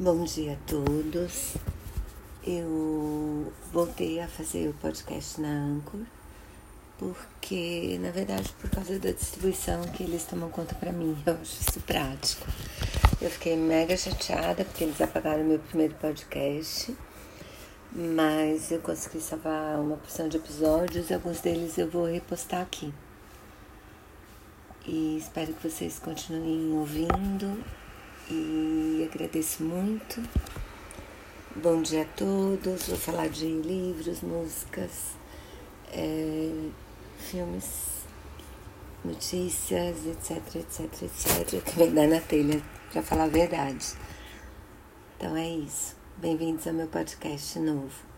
Bom dia a todos. Eu voltei a fazer o podcast na Anchor porque, na verdade, por causa da distribuição que eles tomam conta para mim, eu acho isso prático. Eu fiquei mega chateada porque eles apagaram meu primeiro podcast, mas eu consegui salvar uma porção de episódios, alguns deles eu vou repostar aqui. E espero que vocês continuem ouvindo e agradeço muito. Bom dia a todos. Vou falar de livros, músicas, é, filmes, notícias, etc, etc, etc. Que vem dar na telha, para falar a verdade. Então é isso. Bem-vindos ao meu podcast novo.